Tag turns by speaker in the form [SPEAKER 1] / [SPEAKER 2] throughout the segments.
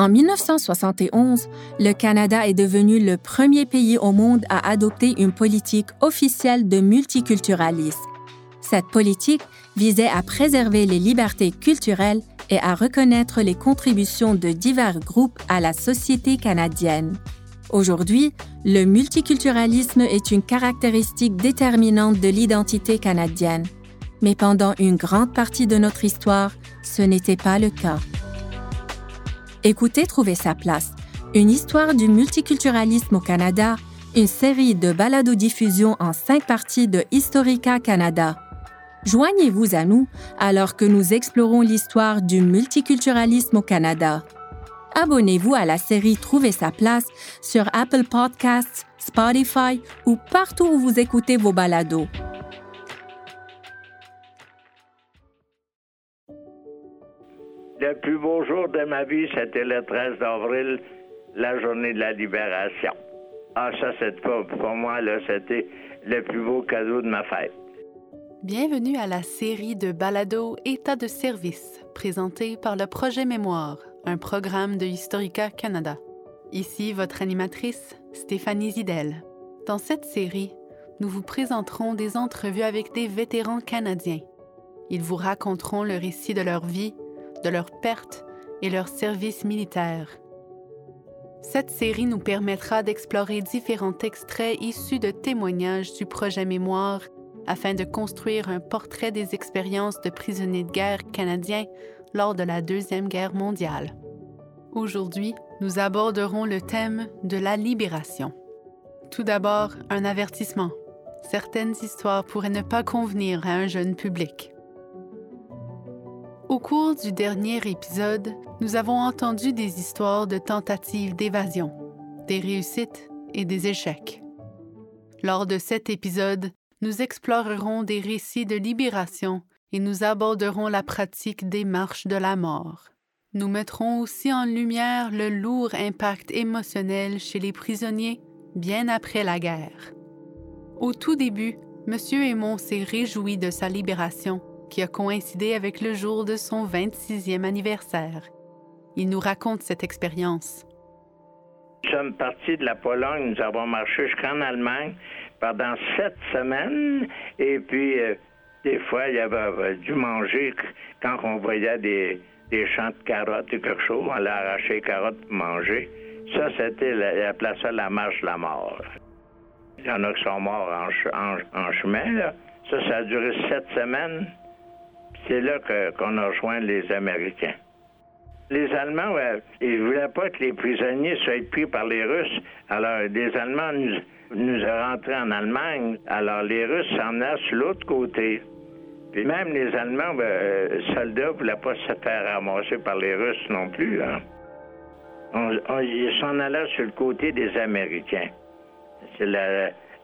[SPEAKER 1] En 1971, le Canada est devenu le premier pays au monde à adopter une politique officielle de multiculturalisme. Cette politique visait à préserver les libertés culturelles et à reconnaître les contributions de divers groupes à la société canadienne. Aujourd'hui, le multiculturalisme est une caractéristique déterminante de l'identité canadienne. Mais pendant une grande partie de notre histoire, ce n'était pas le cas. Écoutez Trouver sa place, une histoire du multiculturalisme au Canada, une série de balados-diffusion en cinq parties de Historica Canada. Joignez-vous à nous alors que nous explorons l'histoire du multiculturalisme au Canada. Abonnez-vous à la série Trouver sa place sur Apple Podcasts, Spotify ou partout où vous écoutez vos balados.
[SPEAKER 2] Le plus beau jour de ma vie, c'était le 13 avril, la journée de la libération. Ah, ça, c'est pour, pour moi, là, c'était le plus beau cadeau de ma fête.
[SPEAKER 3] Bienvenue à la série de balados État de service, présentée par le Projet Mémoire, un programme de Historica Canada. Ici votre animatrice, Stéphanie Zidel. Dans cette série, nous vous présenterons des entrevues avec des vétérans canadiens. Ils vous raconteront le récit de leur vie de leurs pertes et leur service militaire. Cette série nous permettra d'explorer différents extraits issus de témoignages du projet Mémoire afin de construire un portrait des expériences de prisonniers de guerre canadiens lors de la Deuxième Guerre mondiale. Aujourd'hui, nous aborderons le thème de la libération. Tout d'abord, un avertissement. Certaines histoires pourraient ne pas convenir à un jeune public. Au cours du dernier épisode, nous avons entendu des histoires de tentatives d'évasion, des réussites et des échecs. Lors de cet épisode, nous explorerons des récits de libération et nous aborderons la pratique des marches de la mort. Nous mettrons aussi en lumière le lourd impact émotionnel chez les prisonniers bien après la guerre. Au tout début, M. Aymon s'est réjoui de sa libération qui a coïncidé avec le jour de son 26e anniversaire. Il nous raconte cette expérience.
[SPEAKER 2] Nous sommes partis de la Pologne, nous avons marché jusqu'en Allemagne pendant sept semaines, et puis euh, des fois, il y avait euh, du manger quand on voyait des, champs de carottes ou quelque chose, on allait arracher les carottes pour manger. Ça, c'était, la, place ça la marche de la mort. Il y en a qui sont morts en chemin, Ça, ça a duré sept semaines. C'est là qu'on a rejoint les Américains. Les Allemands, ils ne voulaient pas que les prisonniers soient pris par les Russes. Alors, les Allemands nous, ont rentrés en Allemagne. Alors, les Russes s'en venaient sur l'autre côté. Puis même les Allemands, ben, euh, soldats, ne voulaient pas se faire ramasser par les Russes non plus. Hein. ils s'en allaient sur le côté des Américains. C'est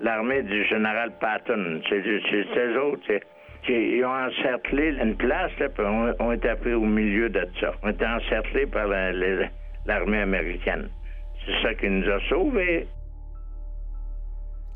[SPEAKER 2] l'armée du général Patton. C'est eux autres ils ont encerclé une place, là, puis on, été pris au milieu de ça. On était encerclés par l'armée américaine. C'est ça qui nous a sauvés.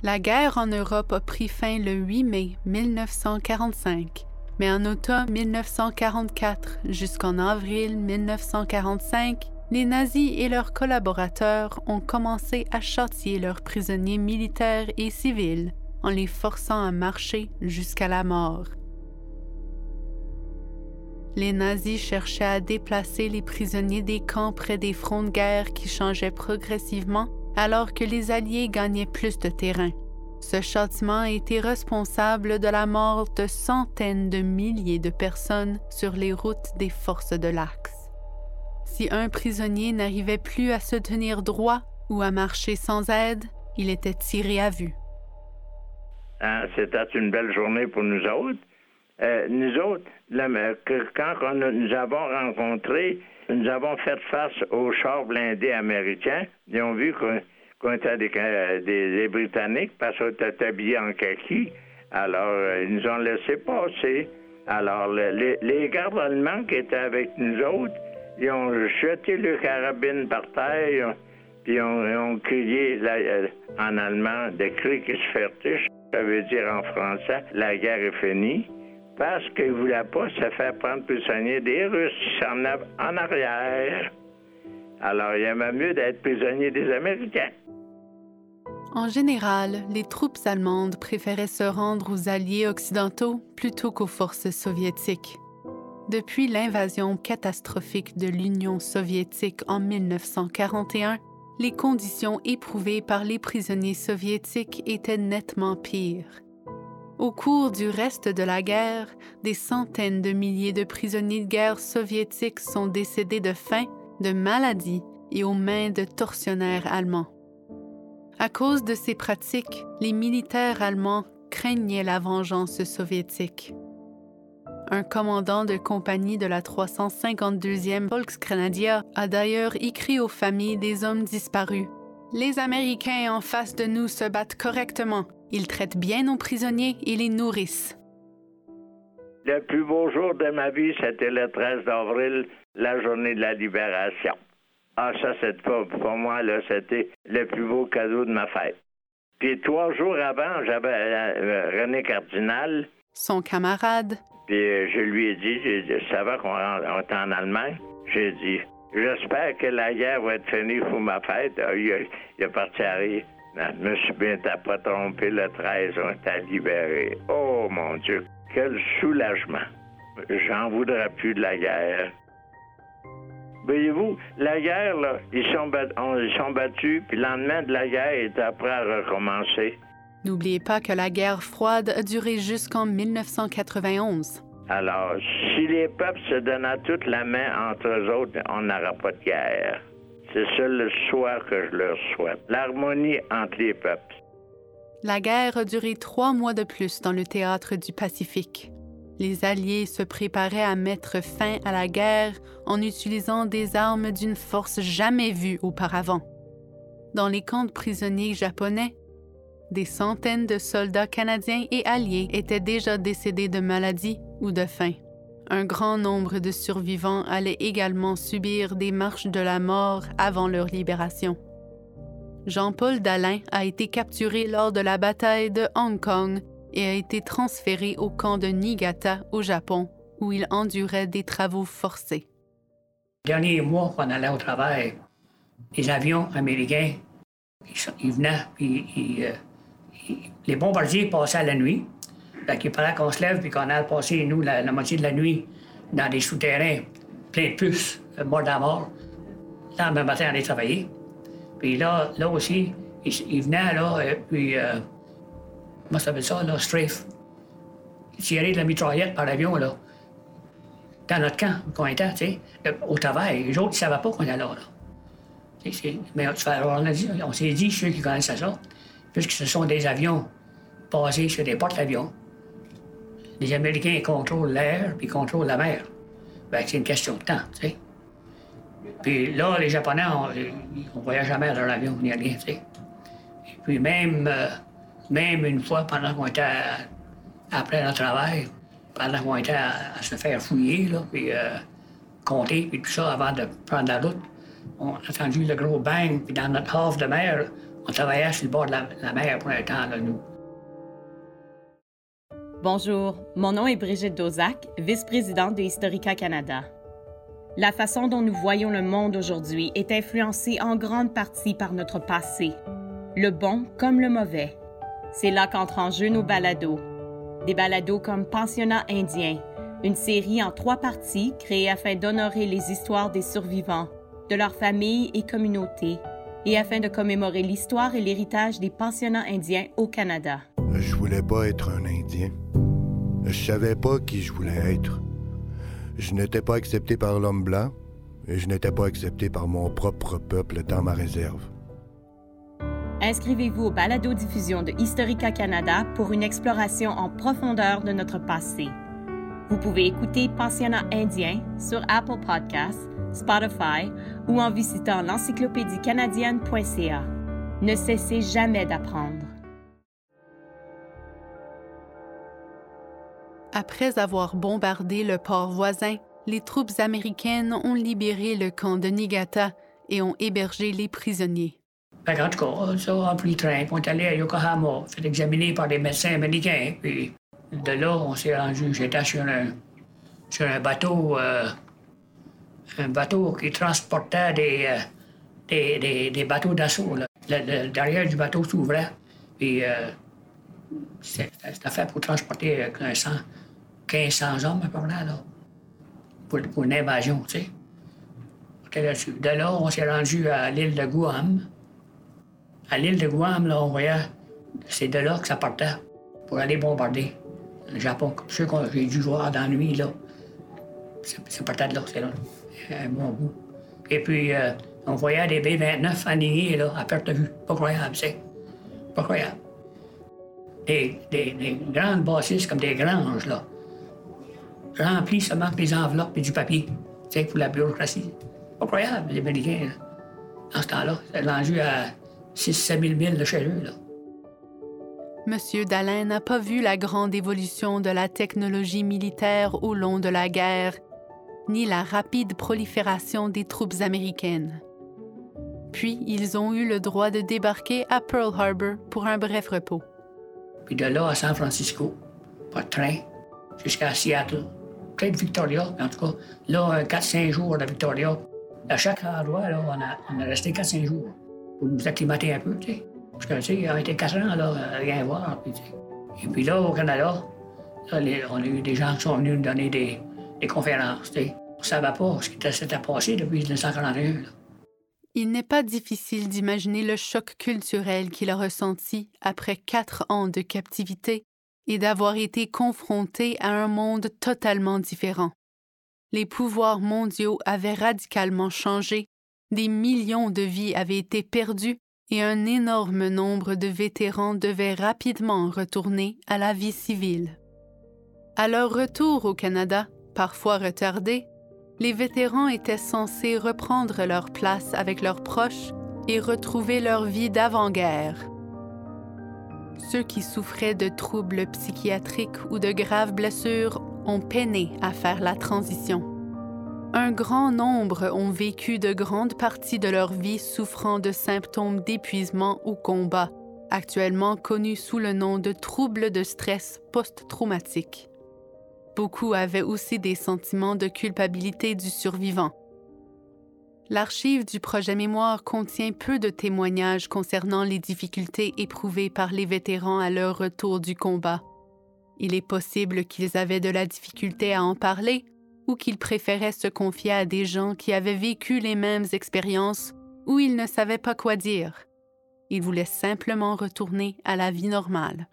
[SPEAKER 3] La guerre en Europe a pris fin le 8 mai 1945, mais en automne 1944 jusqu'en avril 1945, les nazis et leurs collaborateurs ont commencé à châtier leurs prisonniers militaires et civils en les forçant à marcher jusqu'à la mort les nazis cherchaient à déplacer les prisonniers des camps près des fronts de guerre qui changeaient progressivement alors que les Alliés gagnaient plus de terrain. Ce châtiment a été responsable de la mort de centaines de milliers de personnes sur les routes des forces de l'Axe. Si un prisonnier n'arrivait plus à se tenir droit ou à marcher sans aide, il était tiré à vue.
[SPEAKER 2] Ah, c'était une belle journée pour nous autres. Euh, nous autres, quand nous avons rencontré, nous avons fait face aux chars blindés américains. Ils ont vu qu'on était des, des, Britanniques parce qu'on était habillés en kaki. Alors, euh, ils nous ont laissé passer. Alors, les, gardes allemands qui étaient avec nous autres, ils ont jeté le carabine par terre, puis ils ont, crié euh, en allemand des cris qui se. Ça veut dire en français, la guerre est finie parce qu'il ne voulait pas se faire prendre prisonnier des Russes en arrière. Alors, il aimait mieux d'être prisonnier des Américains.
[SPEAKER 3] En général, les troupes allemandes préféraient se rendre aux alliés occidentaux plutôt qu'aux forces soviétiques. Depuis l'invasion catastrophique de l'Union soviétique en 1941, les conditions éprouvées par les prisonniers soviétiques étaient nettement pires. Au cours du reste de la guerre, des centaines de milliers de prisonniers de guerre soviétiques sont décédés de faim, de maladie et aux mains de tortionnaires allemands. À cause de ces pratiques, les militaires allemands craignaient la vengeance soviétique. Un commandant de compagnie de la 352e Volksgrenadier a d'ailleurs écrit aux familles des hommes disparus. Les Américains en face de nous se battent correctement. Ils traitent bien nos prisonniers et les nourrissent.
[SPEAKER 2] Le plus beau jour de ma vie, c'était le 13 avril, la journée de la libération. Ah, ça, c'est pour, pour moi, là, c'était le plus beau cadeau de ma fête. Puis trois jours avant, j'avais euh, René Cardinal.
[SPEAKER 3] Son camarade.
[SPEAKER 2] Puis euh, je lui ai dit, je savais qu'on était en Allemagne? J'ai dit, j'espère que la guerre va être finie pour ma fête. Ah, il, est parti à rire. Je me suis bien pas trompé, le 13, on était libérés. Oh mon Dieu, quel soulagement. J'en voudrais plus de la guerre. Voyez-vous, la guerre, là, ils sont, ils sont battus, puis le lendemain de la guerre est après à recommencer.
[SPEAKER 3] N'oubliez pas que la guerre froide a duré jusqu'en 1991.
[SPEAKER 2] Alors, si les peuples se donnaient toute la main entre eux autres, on n'aura pas de guerre. C'est ça le choix que je leur souhaite. L'harmonie entre les peuples.
[SPEAKER 3] La guerre a duré trois mois de plus dans le théâtre du Pacifique les Alliés se préparaient à mettre fin à la guerre en utilisant des armes d'une force jamais vue auparavant. Dans les camps de prisonniers japonais, des centaines de soldats canadiens et alliés étaient déjà décédés de maladie ou de faim. Un grand nombre de survivants allaient également subir des marches de la mort avant leur libération. Jean-Paul Dalin a été capturé lors de la bataille de Hong Kong et a été transféré au camp de Niigata au Japon, où il endurait des travaux forcés.
[SPEAKER 4] Dernier mois qu'on allait au travail, les avions américains, ils, venaient, euh, les bombardiers passaient la nuit. Donc, il fallait qu'on se lève puis qu'on aille passer, nous, la, moitié de la nuit, dans des souterrains pleins de puces, euh, mort à mort. Là, le matin, on allait travailler. Puis là, là aussi, ils, venaient, là, euh, puis moi, ça s'appelle ça, là, strafe. Tirer de la mitraillette par l'avion, là. Dans notre camp, qu'on était, tu sais, au travail. Les autres, ils savaient pas qu'on était là, là. Mais on, on s'est dit, ceux qui connaissent ça, puisque ce sont des avions basés sur des porte-avions, les Américains contrôlent l'air puis contrôlent la mer. Ben, c'est une question de temps. Puis là, les Japonais, on ne voyait jamais dans l'avion ni rien, tu sais. Puis même, euh, même une fois, pendant qu'on était après le travail, pendant qu'on était à, se faire fouiller, là, puis euh, compter, puis tout ça, avant de prendre la route, on a entendu le gros bang, puis dans notre havre de mer, on travaillait sur le bord de la, mer pour un temps, là, nous.
[SPEAKER 5] Bonjour, mon nom est Brigitte Dozac, vice-présidente de Historica Canada. La façon dont nous voyons le monde aujourd'hui est influencée en grande partie par notre passé, le bon comme le mauvais, c'est là qu'entrent en jeu nos balados. Des balados comme Pensionnat indien, une série en trois parties créée afin d'honorer les histoires des survivants, de leurs familles et communautés, et afin de commémorer l'histoire et l'héritage des pensionnats indiens au Canada.
[SPEAKER 6] Je voulais pas être un Indien. Je savais pas qui je voulais être. Je n'étais pas accepté par l'homme blanc et je n'étais pas accepté par mon propre peuple dans ma réserve.
[SPEAKER 5] Inscrivez-vous au balado-diffusion de Historica Canada pour une exploration en profondeur de notre passé. Vous pouvez écouter Pensionnat indien sur Apple Podcasts, Spotify ou en visitant l'encyclopédie canadienne.ca. Ne cessez jamais d'apprendre.
[SPEAKER 3] Après avoir bombardé le port voisin, les troupes américaines ont libéré le camp de Niigata et ont hébergé les prisonniers.
[SPEAKER 4] En tout cas, pris le train, on est allé à Yokohama, fait examiner par des médecins américains. Puis de là, on s'est rendu, j'étais sur un, sur un bateau euh, un bateau qui transportait des, euh, des, des, bateaux d'assaut. Le, derrière du bateau s'ouvrait. Puis euh, c'était fait pour transporter 1500, 1500 hommes à peu près, là, pour, une invasion, tu sais. De là, on s'est rendu à l'île de Guam. À l'île de Guam, là, on voyait, c'est de là que ça partait pour aller bombarder le Japon. Ce que j'ai dû voir dans la nuit, là, c'est partait de là, c'est là, un bon. Et puis, euh, on voyait des B-29 alignés, là, à perte de vue. Pas croyable, c'est. Pas croyable. Des grandes bâtisses comme des granges, là. Remplies seulement des enveloppes et du papier, tu sais, pour la bureaucratie. Pas croyable, les Américains, là. En ce temps-là, c'est vendu à 6-7 000 milles de chez eux, là.
[SPEAKER 3] Monsieur Dalin n'a pas vu la grande évolution de la technologie militaire au long de la guerre, ni la rapide prolifération des troupes américaines. Puis ils ont eu le droit de débarquer à Pearl Harbor pour un bref repos.
[SPEAKER 4] Puis de là à San Francisco, par train, jusqu'à Seattle. De Victoria, en tout cas. Là, 4-5 jours de Victoria. À chaque endroit, là, on, a, on a resté 4-5 jours pour nous acclimater un peu, tu sais. Parce que, tu sais, a été 4 ans, là, à rien voir. Puis, Et puis là, au Canada, on a eu des gens qui sont venus nous donner des, des conférences, tu sais. On ne savait pas ce qui s'était passé depuis 1941. Là.
[SPEAKER 3] Il n'est pas difficile d'imaginer le choc culturel qu'il a ressenti après quatre ans de captivité et d'avoir été confronté à un monde totalement différent. Les pouvoirs mondiaux avaient radicalement changé, des millions de vies avaient été perdues et un énorme nombre de vétérans devaient rapidement retourner à la vie civile. À leur retour au Canada, parfois retardé, les vétérans étaient censés reprendre leur place avec leurs proches et retrouver leur vie d'avant-guerre. Ceux qui souffraient de troubles psychiatriques ou de graves blessures ont peiné à faire la transition. Un grand nombre ont vécu de grandes parties de leur vie souffrant de symptômes d'épuisement ou combat, actuellement connus sous le nom de troubles de stress post-traumatique. Beaucoup avaient aussi des sentiments de culpabilité du survivant. L'archive du projet Mémoire contient peu de témoignages concernant les difficultés éprouvées par les vétérans à leur retour du combat. Il est possible qu'ils avaient de la difficulté à en parler ou qu'ils préféraient se confier à des gens qui avaient vécu les mêmes expériences ou ils ne savaient pas quoi dire. Ils voulaient simplement retourner à la vie normale.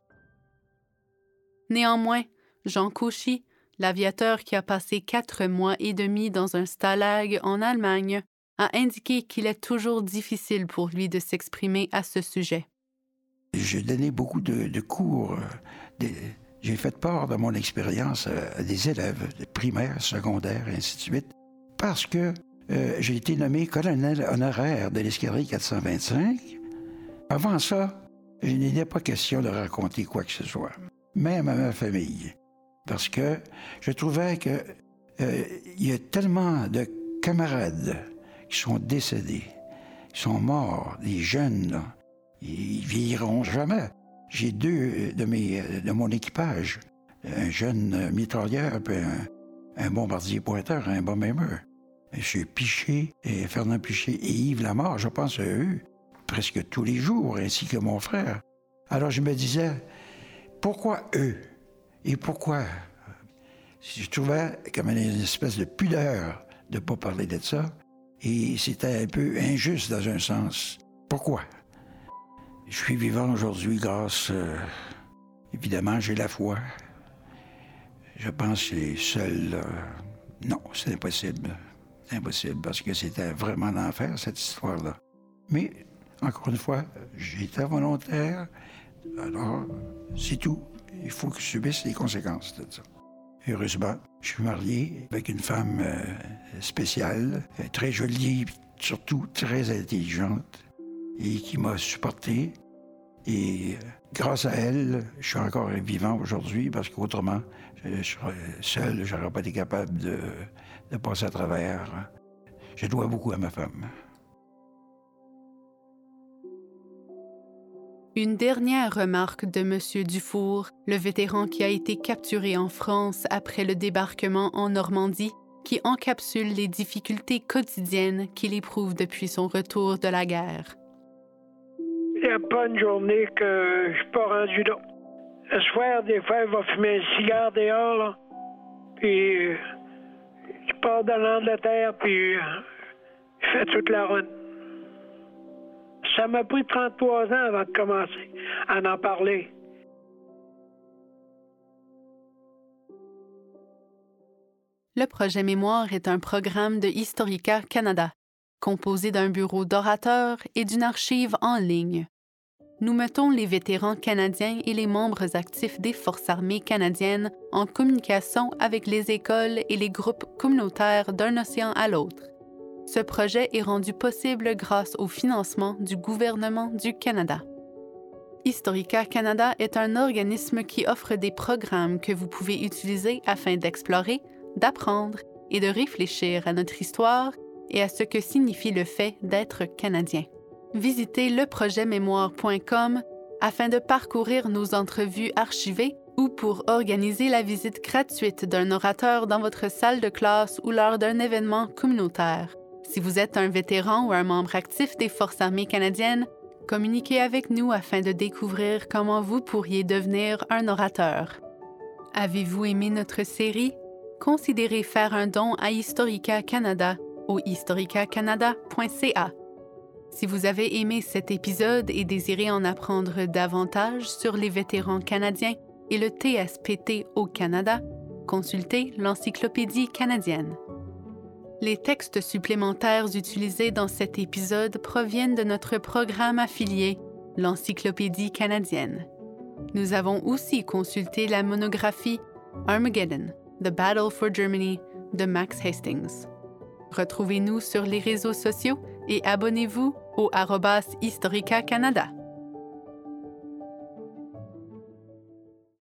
[SPEAKER 3] Néanmoins, Jean Cauchy, l'aviateur qui a passé quatre mois et demi dans un stalag en Allemagne, a indiqué qu'il est toujours difficile pour lui de s'exprimer à ce sujet.
[SPEAKER 7] J'ai donné beaucoup de, cours. j'ai fait part de mon expérience à, des élèves de primaire, secondaire, et ainsi de suite, parce que euh, j'ai été nommé colonel honoraire de l'escadrille 425. Avant ça, il n'était pas question de raconter quoi que ce soit, même à ma famille parce que je trouvais que euh, il y a tellement de camarades qui sont décédés, qui sont morts, des jeunes, là. ils vieilliront jamais. J'ai deux de, mon équipage, un jeune mitrailleur, puis un, bombardier pointeur, un bombardier. M. Piché, et Fernand Piché et Yves Lamar, je pense à eux presque tous les jours, ainsi que mon frère. Alors je me disais, pourquoi eux? Et pourquoi? Je trouvais comme une espèce de pudeur de ne pas parler de ça. Et c'était un peu injuste dans un sens. Pourquoi? Je suis vivant aujourd'hui grâce... Euh, évidemment, j'ai la foi. Je pense que c'est seul... non, c'est impossible. C'est impossible parce que c'était vraiment l'enfer, cette histoire-là. Mais, encore une fois, j'étais volontaire. Alors, c'est tout il faut que je subisse les conséquences de ça. Heureusement, je suis marié avec une femme euh, spéciale, euh, très jolie, surtout très intelligente, et qui m'a supporté. Et euh, grâce à elle, je suis encore vivant aujourd'hui parce qu'autrement, seul, je n'aurais pas été capable de passer à travers. Je dois beaucoup à ma femme.
[SPEAKER 3] Une dernière remarque de M. Dufour, le vétéran qui a été capturé en France après le débarquement en Normandie, qui encapsule les difficultés quotidiennes qu'il éprouve depuis son retour de la guerre.
[SPEAKER 8] Il n'y a pas une journée que je suis pas rendu là. Le soir, des fois, il va fumer un cigare dehors. Puis, je pars de l'Angleterre, puis je fais toute la run. Ça m'a pris 33 ans avant de commencer à en parler.
[SPEAKER 3] Le projet Mémoire est un programme de Historica Canada, composé d'un bureau d'orateurs et d'une archive en ligne. Nous mettons les vétérans canadiens et les membres actifs des Forces armées canadiennes en communication avec les écoles et les groupes communautaires d'un océan à l'autre. Ce projet est rendu possible grâce au financement du gouvernement du Canada. Historica Canada est un organisme qui offre des programmes que vous pouvez utiliser afin d'explorer, d'apprendre et de réfléchir à notre histoire et à ce que signifie le fait d'être canadien. Visitez leprojetmémoire.com afin de parcourir nos entrevues archivées ou pour organiser la visite gratuite d'un orateur dans votre salle de classe ou lors d'un événement communautaire. Si vous êtes un vétéran ou un membre actif des Forces armées canadiennes, communiquez avec nous afin de découvrir comment vous pourriez devenir un orateur. Avez-vous aimé notre série? considérez faire un don à Historica Canada au historicacanada.ca. Si vous avez aimé cet épisode et désirez en apprendre davantage sur les vétérans canadiens et le TSPT au Canada, consultez l'Encyclopédie canadienne. Les textes supplémentaires utilisés dans cet épisode proviennent de notre programme affilié, l'Encyclopédie canadienne. Nous avons aussi consulté la monographie Armageddon The Battle for Germany de Max Hastings. Retrouvez-nous sur les réseaux sociaux et abonnez-vous au Historica Canada.